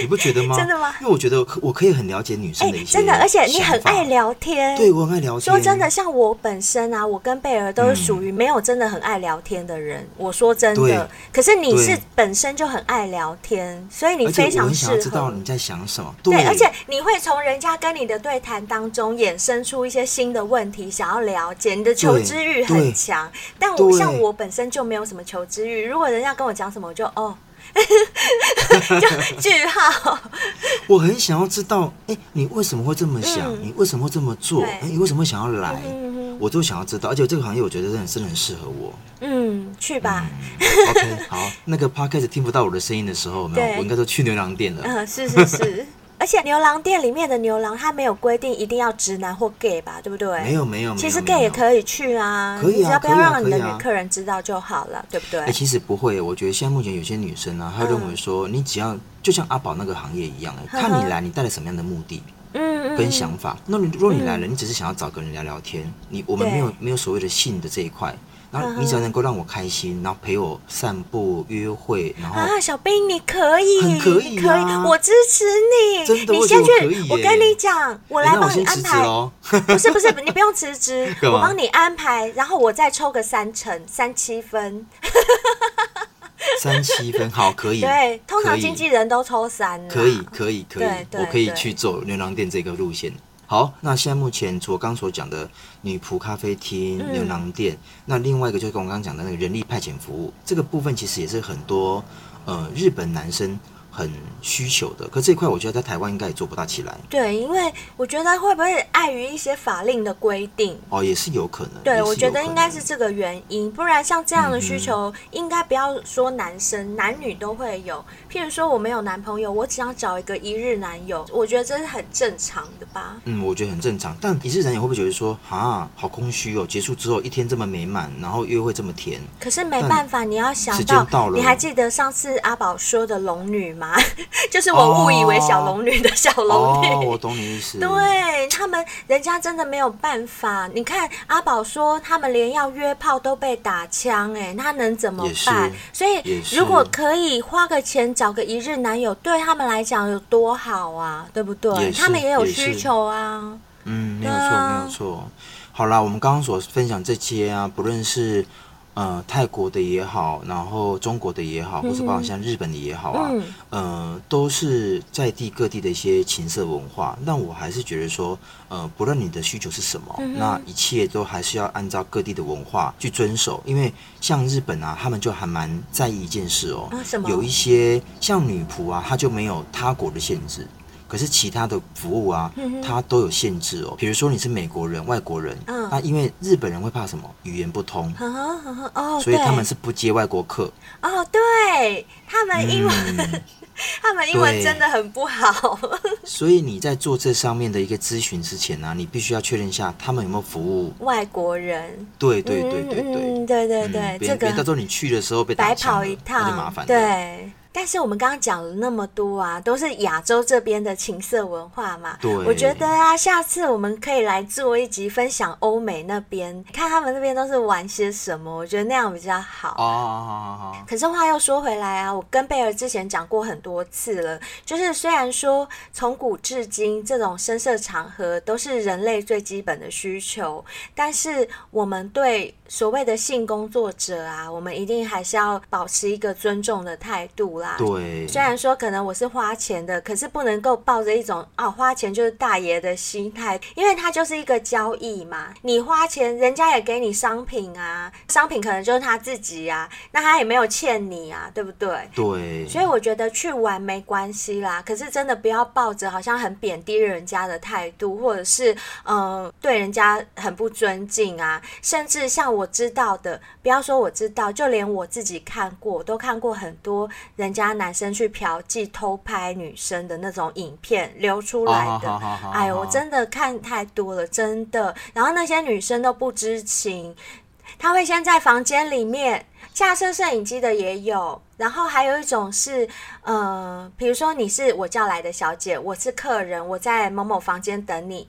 你不觉得吗？真的吗？因为我觉得我可以很了解女生的一些、欸，真的，而且你很爱聊天，对，我很爱聊天。说真的，像我本身啊，我跟贝儿都是属于没有真的很爱聊天的人。嗯、我说真的，可是你是本身就很爱聊天，所以你非常适合。知道你在想什么？对，对，而且你会从人家跟你的对谈当中衍生出一些新的问题，想要了解，你的求知欲很强。但我像我本身就没有什么求知欲，如果人家跟我讲什么，我就哦。就句号，我很想要知道，哎、欸，你为什么会这么想？嗯、你为什么会这么做？哎、欸，你为什么会想要来？嗯、我都想要知道。而且这个行业，我觉得真的真的很适合我。嗯，去吧。嗯、OK，好。那个 Podcast 听不到我的声音的时候，没有，我应该都去牛郎店了。嗯，是是是。而且牛郎店里面的牛郎，他没有规定一定要直男或 gay 吧，对不对？没有没有，其实 gay 也可以去啊，可以啊，只要不要让你的女客人知道就好了，对不对？哎，其实不会，我觉得现在目前有些女生啊，她认为说，你只要就像阿宝那个行业一样，看你来，你带了什么样的目的，嗯，跟想法。那如果你来了，你只是想要找个人聊聊天，你我们没有没有所谓的性的这一块。然后你只要能够让我开心，然后陪我散步、约会，然后啊，小兵你可以，很可以，可以，我支持你。真的，你先去，我跟你讲，我来帮你安排。不是不是，你不用辞职，我帮你安排，然后我再抽个三成，三七分。三七分，好，可以。对，通常经纪人都抽三。可以，可以，可以，我可以去走牛郎店这个路线。好，那现在目前除了刚所讲的女仆咖啡厅、嗯、牛郎店，那另外一个就是跟我刚刚讲的那个人力派遣服务，这个部分其实也是很多呃日本男生。很需求的，可这一块我觉得在台湾应该也做不大起来。对，因为我觉得会不会碍于一些法令的规定？哦，也是有可能。对，我觉得应该是这个原因，不然像这样的需求，嗯、应该不要说男生，男女都会有。譬如说，我没有男朋友，我只想找一个一日男友，我觉得这是很正常的吧？嗯，我觉得很正常。但一日男友会不会觉得说，啊，好空虚哦？结束之后一天这么美满，然后约会这么甜？可是没办法，你要想到，到你还记得上次阿宝说的龙女吗？就是我误以为小龙女的小龙女，我懂你意思。对他们，人家真的没有办法。你看阿宝说，他们连要约炮都被打枪，哎，他能怎么办？所以如果可以花个钱找个一日男友，对他们来讲有多好啊，对不对？他们也有需求啊。嗯，没有错，没有错。好啦，我们刚刚所分享这些啊，不论是。呃，泰国的也好，然后中国的也好，或是包括像日本的也好啊，嗯、呃，都是在地各地的一些情色文化。那我还是觉得说，呃，不论你的需求是什么，嗯、那一切都还是要按照各地的文化去遵守。因为像日本啊，他们就还蛮在意一件事哦，啊、有一些像女仆啊，她就没有他国的限制。可是其他的服务啊，它都有限制哦。比如说你是美国人、外国人，那、嗯、因为日本人会怕什么？语言不通，哦，所以他们是不接外国客。哦，对，他们英文，嗯、他们英文真的很不好。所以你在做这上面的一个咨询之前呢、啊，你必须要确认一下他们有没有服务外国人。对对对对对、嗯、对对对，别别、这个到时候你去的时候被白跑一趟，就麻烦。对。但是我们刚刚讲了那么多啊，都是亚洲这边的情色文化嘛。对。我觉得啊，下次我们可以来做一集分享欧美那边，看他们那边都是玩些什么。我觉得那样比较好。哦，好好好。可是话又说回来啊，我跟贝尔之前讲过很多次了，就是虽然说从古至今这种声色场合都是人类最基本的需求，但是我们对所谓的性工作者啊，我们一定还是要保持一个尊重的态度啦。对，虽然说可能我是花钱的，可是不能够抱着一种哦，花钱就是大爷的心态，因为它就是一个交易嘛。你花钱，人家也给你商品啊，商品可能就是他自己啊，那他也没有欠你啊，对不对？对。所以我觉得去玩没关系啦，可是真的不要抱着好像很贬低人家的态度，或者是呃对人家很不尊敬啊，甚至像我知道的，不要说我知道，就连我自己看过，我都看过很多人。人家男生去嫖妓偷拍女生的那种影片流出来的，哎呦，我真的看太多了，真的。然后那些女生都不知情，他会先在房间里面架设摄影机的也有，然后还有一种是，呃，比如说你是我叫来的小姐，我是客人，我在某某房间等你，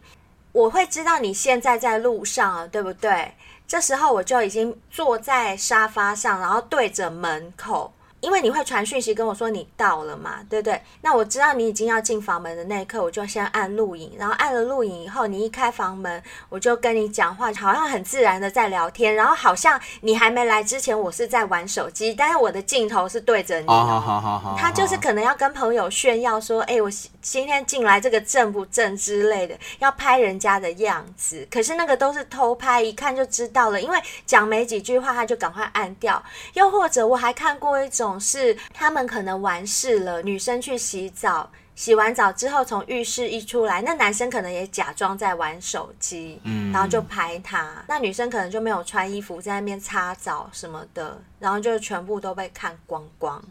我会知道你现在在路上了，对不对？这时候我就已经坐在沙发上，然后对着门口。因为你会传讯息跟我说你到了嘛，对不对？那我知道你已经要进房门的那一刻，我就先按录影，然后按了录影以后，你一开房门，我就跟你讲话，好像很自然的在聊天，然后好像你还没来之前，我是在玩手机，但是我的镜头是对着你。哦，好好好。他就是可能要跟朋友炫耀说，哎，我今天进来这个正不正之类的，要拍人家的样子。可是那个都是偷拍，一看就知道了，因为讲没几句话，他就赶快按掉。又或者我还看过一种。是他们可能完事了，女生去洗澡，洗完澡之后从浴室一出来，那男生可能也假装在玩手机，嗯，然后就拍他。那女生可能就没有穿衣服，在那边擦澡什么的，然后就全部都被看光光。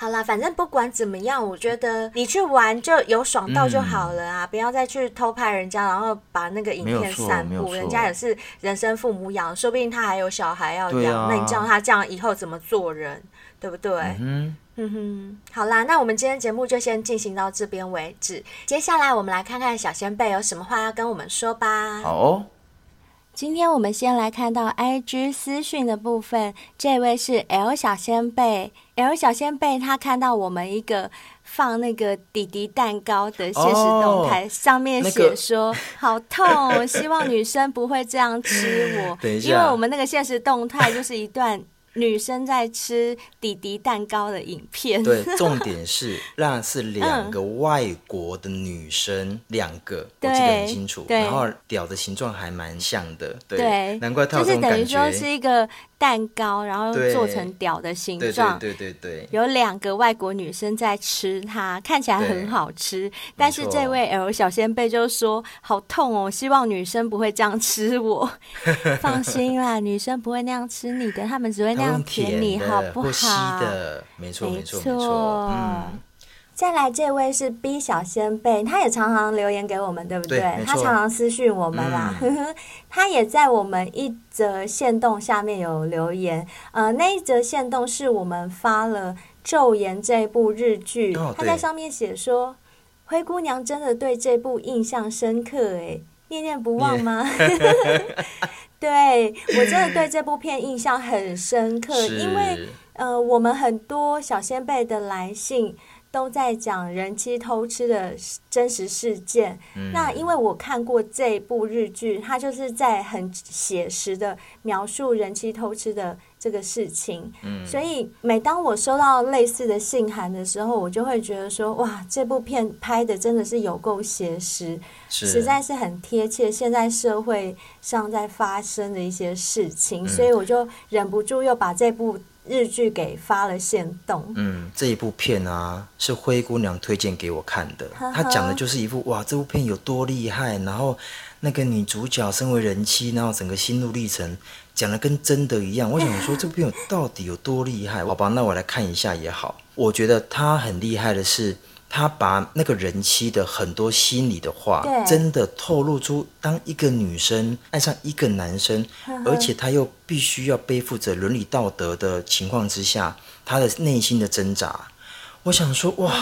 好啦，反正不管怎么样，我觉得你去玩就有爽到就好了啊，嗯、不要再去偷拍人家，然后把那个影片散布。人家也是人生父母养，说不定他还有小孩要养，啊、那你叫他这样以后怎么做人？对不对？嗯哼，哼，好啦，那我们今天节目就先进行到这边为止。接下来我们来看看小仙贝有什么话要跟我们说吧。好哦，今天我们先来看到 IG 私讯的部分，这位是 L 小仙贝，L 小仙贝他看到我们一个放那个弟弟蛋糕的现实动态，哦、上面写说、那个、好痛，希望女生不会这样吃我。因为我们那个现实动态就是一段。女生在吃弟弟蛋糕的影片，对，重点是那是两个外国的女生，两、嗯、个我记得很清楚，然后屌的形状还蛮像的，对，对难怪他有这种感觉，就是等于说是一个。蛋糕，然后做成屌的形状，对对对对，有两个外国女生在吃它，看起来很好吃。但是这位 L 小仙贝就说：“好痛哦，希望女生不会这样吃我。”放心啦，女生不会那样吃你的，他们只会那样舔你，好不好？没错没错没错，嗯。再来这位是 B 小仙贝，他也常常留言给我们，对不对？对他常常私讯我们啦，嗯、他也在我们一则线动下面有留言。呃，那一则线动是我们发了《昼颜》这部日剧，哦、他在上面写说：“灰姑娘真的对这部印象深刻，哎，念念不忘吗？” 对，我真的对这部片印象很深刻，因为呃，我们很多小仙贝的来信。都在讲人妻偷吃的真实事件。嗯、那因为我看过这部日剧，它就是在很写实的描述人妻偷吃的这个事情。嗯、所以每当我收到类似的信函的时候，我就会觉得说：哇，这部片拍的真的是有够写实，实在是很贴切现在社会上在发生的一些事情。嗯、所以我就忍不住又把这部。日剧给发了线动，嗯，这一部片啊是灰姑娘推荐给我看的，她讲的就是一部哇，这部片有多厉害，然后那个女主角身为人妻，然后整个心路历程讲的跟真的一样。我 想说这部片到底有多厉害？好吧，那我来看一下也好。我觉得她很厉害的是。他把那个人妻的很多心里的话，真的透露出。当一个女生爱上一个男生，呵呵而且他又必须要背负着伦理道德的情况之下，他的内心的挣扎。我想说，哇，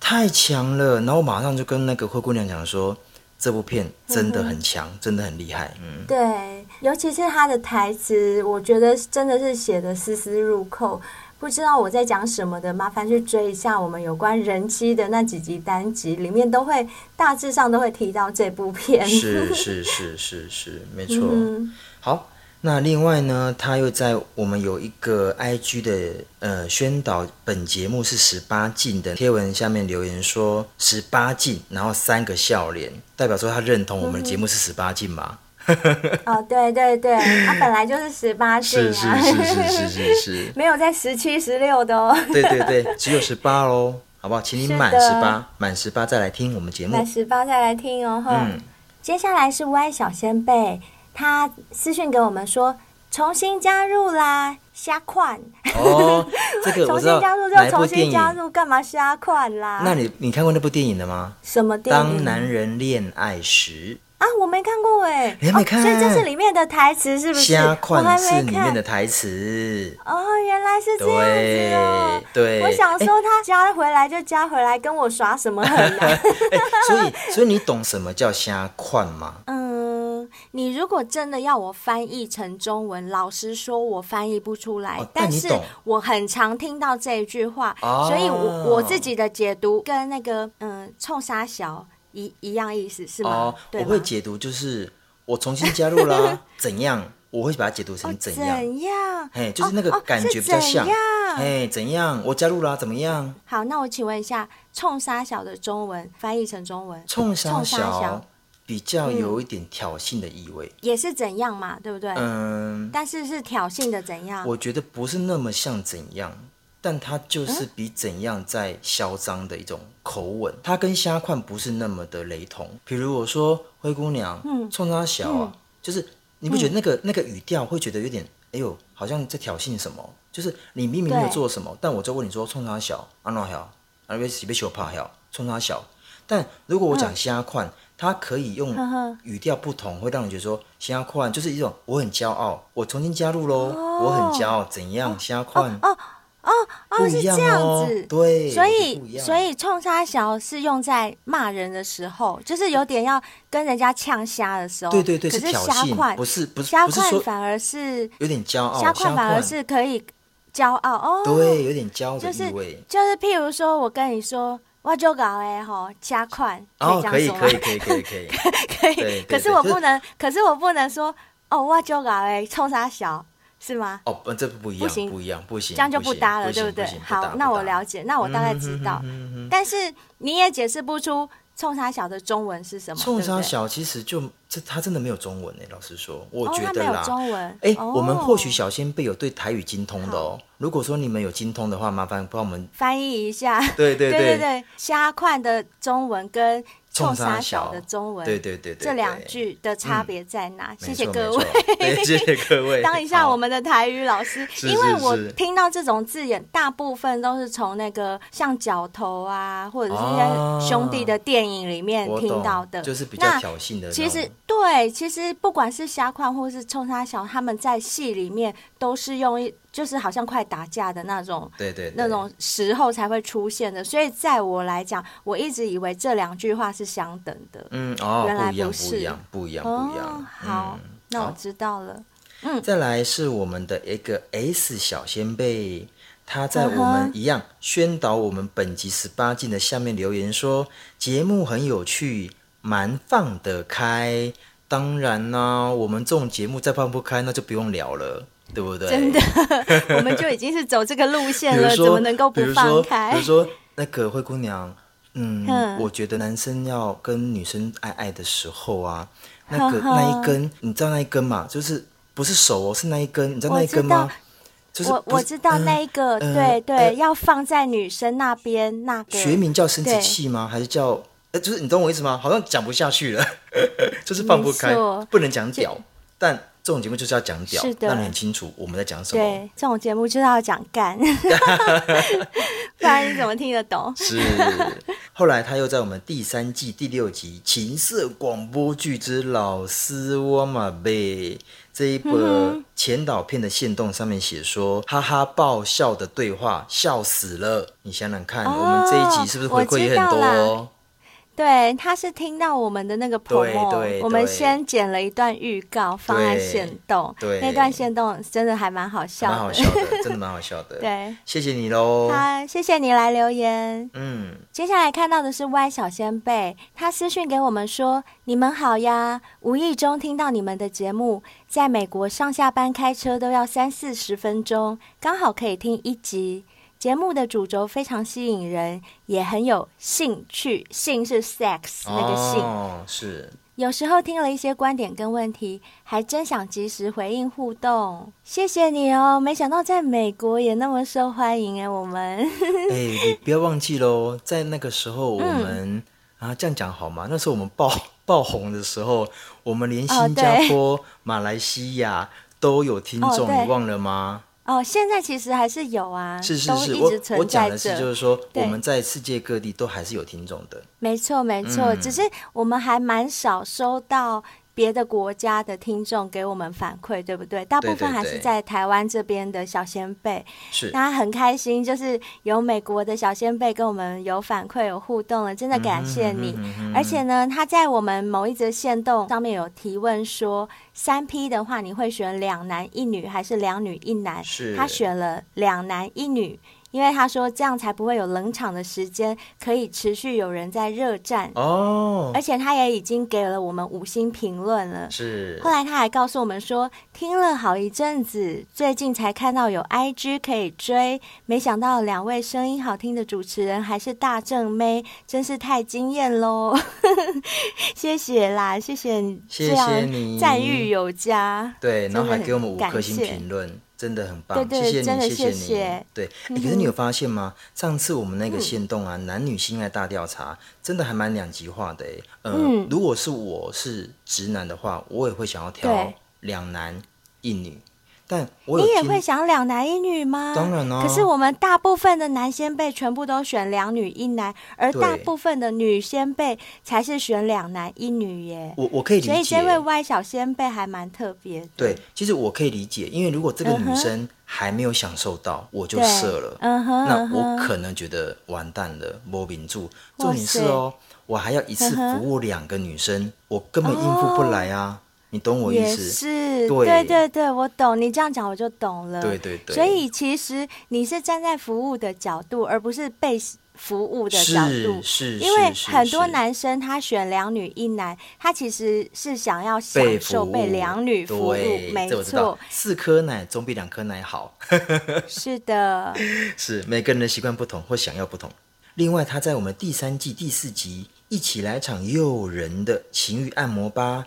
太强了！然后我马上就跟那个灰姑娘讲说，这部片真的很强，真的很厉害。嗯，对，尤其是他的台词，我觉得真的是写的丝丝入扣。不知道我在讲什么的，麻烦去追一下我们有关人妻的那几集单集，里面都会大致上都会提到这部片。是是是是是，没错。嗯、好，那另外呢，他又在我们有一个 IG 的呃宣导本节目是十八禁的贴文下面留言说十八禁，然后三个笑脸，代表说他认同我们的节目是十八禁吗？嗯 哦，对对对，他本来就是十八禁啊，是是是是是是是，没有在十七、十六的哦。对对对，只有十八喽，好不好？请你满十八，满十八再来听我们节目。满十八再来听哦，嗯。接下来是 Y 小仙贝，他私讯给我们说重新加入啦，瞎款。哦，这个 重新加入就重新加入，干嘛瞎款啦？那你你看过那部电影了吗？什么电影？当男人恋爱时。啊，我没看过哎，你还没看？所以这是里面的台词是不是？瞎款是里面的台词。哦，原来是这样子哦。对，我想说他加回来就加回来，跟我耍什么狠呢？所以，所以你懂什么叫瞎款吗？嗯，你如果真的要我翻译成中文，老实说，我翻译不出来。但是我很常听到这一句话，所以我我自己的解读跟那个嗯，冲沙小。一一样意思是吗？哦，我会解读就是我重新加入啦，怎样？我会把它解读成怎样？哦、怎样？嘿，就是那个感觉比较像。哦、嘿，怎样？我加入啦，怎么样？好，那我请问一下，冲沙小的中文翻译成中文，冲沙小比较有一点挑衅的意味，嗯、也是怎样嘛？对不对？嗯，但是是挑衅的怎样？我觉得不是那么像怎样。但它就是比怎样在嚣张的一种口吻，它跟虾款不是那么的雷同。比如我说灰姑娘，嗯，冲三小啊，嗯、就是你不觉得那个、嗯、那个语调会觉得有点，哎呦，好像在挑衅什么？就是你明明没有做什么，但我就问你说冲三小，阿诺小，阿维西贝修帕小，冲三小。但如果我讲虾款，它可以用语调不同，会让你觉得说虾款就是一种我很骄傲，我重新加入喽，哦、我很骄傲，怎样虾款？哦哦哦哦，是这样子，对，所以所以冲沙小是用在骂人的时候，就是有点要跟人家呛虾的时候，对对对，可是虾块不是不是虾块反而是有点骄傲，虾块反而是可以骄傲哦，对，有点骄傲就是，就是譬如说我跟你说我就搞哎吼加快，哦，可以可以可以可以可以可以，可 是我不能，可是我不能说哦我就搞哎冲沙小。是吗？哦，不，这不一样，不行，不一样，不行，这样就不搭了，对不对？好，那我了解，那我大概知道。但是你也解释不出冲沙小的中文是什么？冲沙小其实就这，他真的没有中文哎，老实说，我觉得啦。中文哎，我们或许小仙贝有对台语精通的哦。如果说你们有精通的话，麻烦帮我们翻译一下。对对对对，瞎款的中文跟。冲沙小。的中文，对对对对，这两句的差别在哪？谢谢各位，谢谢各位，当一下我们的台语老师，因为我听到这种字眼，大部分都是从那个像角头啊，或者是一些兄弟的电影里面听到的，就是比较挑衅的。其实对，其实不管是瞎框或是冲沙小，他们在戏里面都是用一。就是好像快打架的那种，对对，那种时候才会出现的。所以在我来讲，我一直以为这两句话是相等的。嗯哦，原来不是，不一样，不一样，不一样。好，那我知道了。嗯，再来是我们的一个 S 小仙贝，他在我们一样宣导我们本集十八禁的下面留言说，节目很有趣，蛮放得开。当然呢、啊，我们这种节目再放不开，那就不用聊了，对不对？真的，我们就已经是走这个路线了，怎么能够不放开？比如说，那个灰姑娘，嗯，嗯，我觉得男生要跟女生爱爱的时候啊，那个那一根，你知道那一根吗？就是不是手哦，是那一根，你知道那一根吗？就是我我知道那一个，呃、对对、呃，要放在女生那边那个。学名叫生殖器吗？还是叫？呃，就是你懂我意思吗？好像讲不下去了，就是放不开，不能讲屌。但这种节目就是要讲屌，让你很清楚我们在讲什么。对，这种节目就是要讲干，不然你怎么听得懂？是。后来他又在我们第三季第六集《情色广播剧之老师我马贝》这一部前导片的线动上面写说：“哈哈爆笑的对话，笑死了。”你想想看，哦，我们这一集是不是回馈也很多？对，他是听到我们的那个 promo，我们先剪了一段预告放在线动，对，那段线动真的还蛮好笑的，蛮好笑的，真的蛮好笑的。对，谢谢你喽。好，谢谢你来留言。嗯，接下来看到的是 Y 小仙贝，他私讯给我们说：“你们好呀，无意中听到你们的节目，在美国上下班开车都要三四十分钟，刚好可以听一集。”节目的主轴非常吸引人，也很有兴趣。性是 sex 那个性，哦，是。有时候听了一些观点跟问题，还真想及时回应互动。谢谢你哦，没想到在美国也那么受欢迎哎，我们。哎，你不要忘记喽，在那个时候我们、嗯、啊，这样讲好吗？那时候我们爆爆红的时候，我们连新加坡、哦、马来西亚都有听众，哦、你忘了吗？哦，现在其实还是有啊，是是是，我我讲的是就是说，我们在世界各地都还是有听众的。没错没错，嗯，只是我们还蛮少收到。别的国家的听众给我们反馈，对不对？大部分还是在台湾这边的小仙贝，是，那很开心，就是有美国的小仙贝跟我们有反馈、有互动了，真的感谢你。嗯、而且呢，他在我们某一则线动上面有提问说，三 P 的话，你会选两男一女还是两女一男？是，他选了两男一女。因为他说这样才不会有冷场的时间，可以持续有人在热战哦。而且他也已经给了我们五星评论了。是。后来他还告诉我们说，听了好一阵子，最近才看到有 IG 可以追，没想到两位声音好听的主持人还是大正妹，真是太惊艳喽！谢谢啦，谢谢你，谢谢你，赞誉有加。对，然后还给我们五颗星评论。真的很棒，对对，谢谢你，谢谢，你。对、欸，可是你有发现吗？上次我们那个线动啊、嗯，男女性爱大调查，真的还蛮两极化的、诶。呃、嗯，如果是我是直男的话，我也会想要挑两男一女。但我你也会想两男一女吗？当然了、啊。可是我们大部分的男先辈全部都选两女一男，而大部分的女先辈才是选两男一女耶。我我可以理解。所以这位 Y 小仙贝还蛮特别的。对，其实我可以理解，因为如果这个女生还没有享受到，嗯、我就射了。嗯哼。那我可能觉得完蛋了，摸名住。重点是哦，我还要一次服务两个女生，我根本应付不来啊。哦你懂我意思？也是，对，对对对，我懂。你这样讲我就懂了。对对对。所以其实你是站在服务的角度，而不是被服务的角度。是是。因为很多男生他选两女一男，他其实是想要享受被两女服务。对，没错。四颗奶总比两颗奶好。是的。是每个人的习惯不同或想要不同。另外，他在我们第三季第四集一起来场诱人的情欲按摩吧。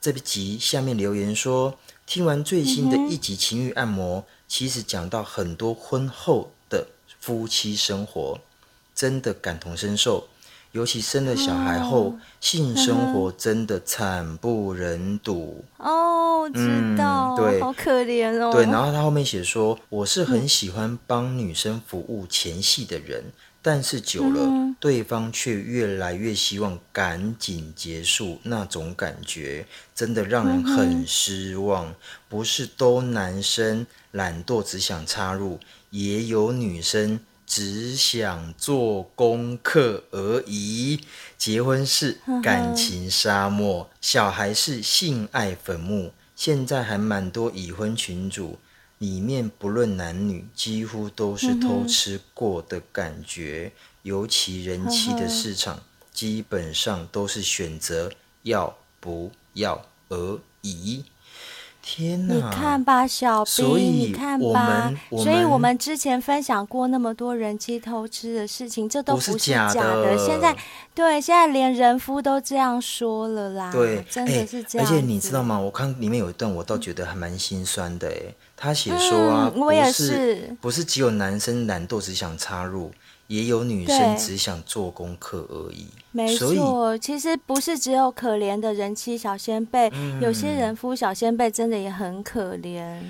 这集下面留言说，听完最新的一集情欲按摩，其实讲到很多婚后的夫妻生活，真的感同身受。尤其生了小孩后，性生活真的惨不忍睹。哦，知道，对，好可怜哦。对，然后他后面写说，我是很喜欢帮女生服务前戏的人。但是久了，嗯，对方却越来越希望赶紧结束，那种感觉真的让人很失望。嗯、不是都男生懒惰只想插入，也有女生只想做功课而已。结婚是感情沙漠，嗯、小孩是性爱坟墓。现在还蛮多已婚群主里面不论男女，几乎都是偷吃过的感觉。嗯、尤其人妻的市场，呵呵基本上都是选择要不要而已。天哪！你看吧，小兵，你看吧，所以我们之前分享过那么多人妻偷吃的事情，这都不是假的。的现在，对，现在连人夫都这样说了啦。对，真的是这样。而且你知道吗？我看里面有一段，我倒觉得还蛮心酸的。哎，他写说啊，嗯、我也是，不是，不是只有男生懒惰只想插入。也有女生只想做功课而已，没错。其实不是只有可怜的人妻小仙贝，嗯、有些人夫小仙贝真的也很可怜。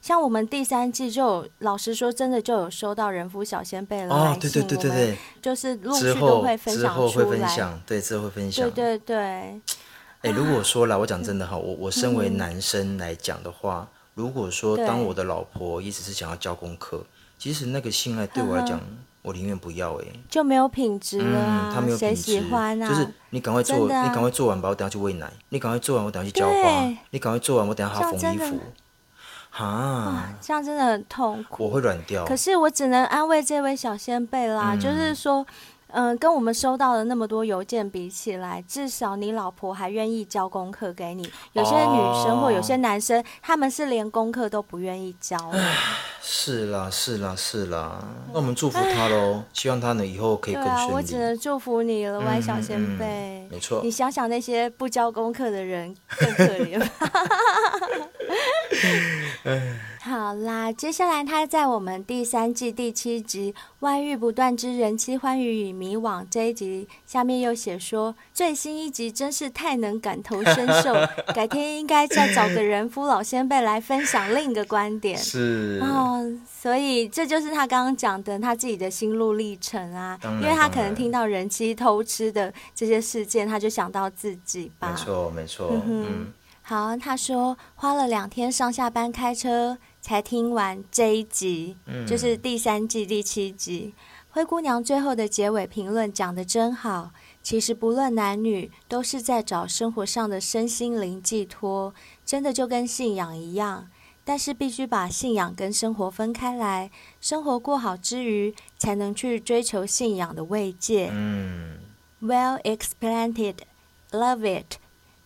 像我们第三季就有，老实说，真的就有收到人夫小仙贝了。哦，对对对对对，就是陆续都会分享出来。之后会分享，对，之后会分享。对对对。哎，如果说了，我讲真的哈，我我身为男生来讲的话，嗯、如果说当我的老婆一直是想要交功课，其实那个性爱对我来讲。呵呵我宁愿不要哎，就没有品质了啊！他没有品质，谁喜欢啊？就是你赶快做，你赶快做完吧，我等下去喂奶。你赶快做完，我等下去浇花。你赶快做完，我等下还要缝衣服。啊，这样真的很痛苦，我会软掉。可是我只能安慰这位小仙贝啦，就是说。嗯，跟我们收到的那么多邮件比起来，至少你老婆还愿意交功课给你。有些女生或有些男生，哦、他们是连功课都不愿意交。是啦，是啦，是啦。那我们祝福他喽，希望他呢以后可以更顺利。对啊，我只能祝福你了，歪小仙贝。嗯嗯、没错。你想想那些不交功课的人，更可怜。好啦，接下来他在我们第三季第七集《外遇不断之人妻欢愉与迷惘》这一集下面又写说，最新一集真是太能感同身受，改天应该再找个人夫老先辈来分享另一个观点。是哦，所以这就是他刚刚讲的他自己的心路历程啊，因为他可能听到人妻偷吃的这些事件，他就想到自己吧。没错，没错，嗯。嗯好，他说花了两天上下班开车才听完这一集，嗯、就是第三季第七集。灰姑娘最后的结尾评论讲得真好，其实不论男女，都是在找生活上的身心灵寄托，真的就跟信仰一样。但是必须把信仰跟生活分开来，生活过好之余，才能去追求信仰的慰藉。嗯，Well explained, love it.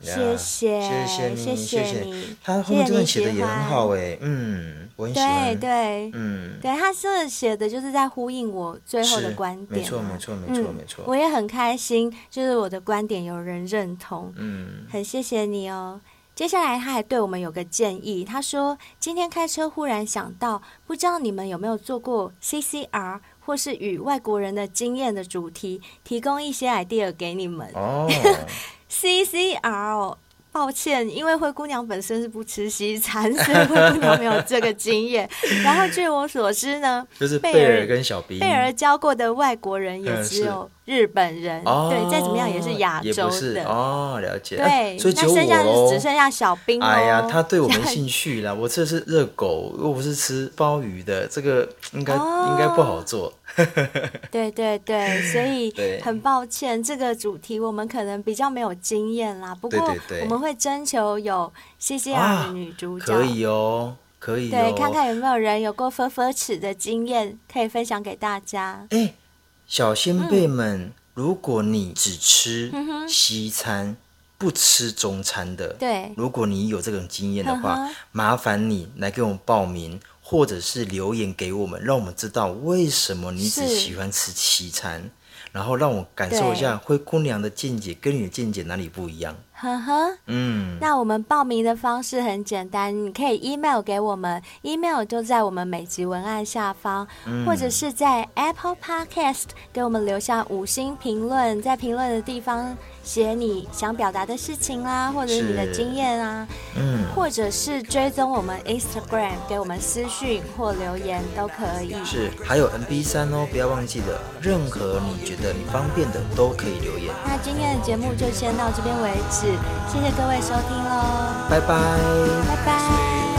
谢谢，谢谢你，谢谢你。他后面这段写的也很好哎，嗯，我很喜欢。对对，嗯，对，他是写的就是在呼应我最后的观点。没错，没错，没错，没错。我也很开心，就是我的观点有人认同，嗯，很谢谢你哦。接下来他还对我们有个建议，他说今天开车忽然想到，不知道你们有没有做过 CCR 或是与外国人的经验的主题，提供一些 idea 给你们。哦。CCR，抱歉，因为灰姑娘本身是不吃西餐，所以灰姑娘没有这个经验。然后据我所知呢，就是贝尔跟小兵，贝尔教过的外国人也只有日本人，嗯、对，再怎么样也是亚洲的哦，了解。对，所以那剩下只剩下小兵。哎呀，他对我没兴趣啦，我这是热狗，又不是吃鲍鱼的，这个应该、哦、应该不好做。对对对，所以很抱歉，这个主题我们可能比较没有经验啦。不过我们会征求有 CCR 的女主角，可以哦，可以。对，看看有没有人有过分分尺的经验，可以分享给大家。哎，小先辈们，如果你只吃西餐，不吃中餐的，对，如果你有这种经验的话，麻烦你来给我们报名。或者是留言给我们，让我们知道为什么你只喜欢吃西餐，然后让我感受一下灰姑娘的见解跟你的见解哪里不一样。呵呵，嗯，那我们报名的方式很简单，你可以 email 给我们，email 就在我们每集文案下方，嗯、或者是在 Apple Podcast 给我们留下五星评论，在评论的地方写你想表达的事情啦，或者是你的经验啊，嗯，或者是追踪我们 Instagram 给我们私讯或留言都可以。是，还有 MB 三哦，不要忘记了，任何你觉得你方便的都可以留言。那今天的节目就先到这边为止。谢谢各位收听喽，拜拜，拜拜。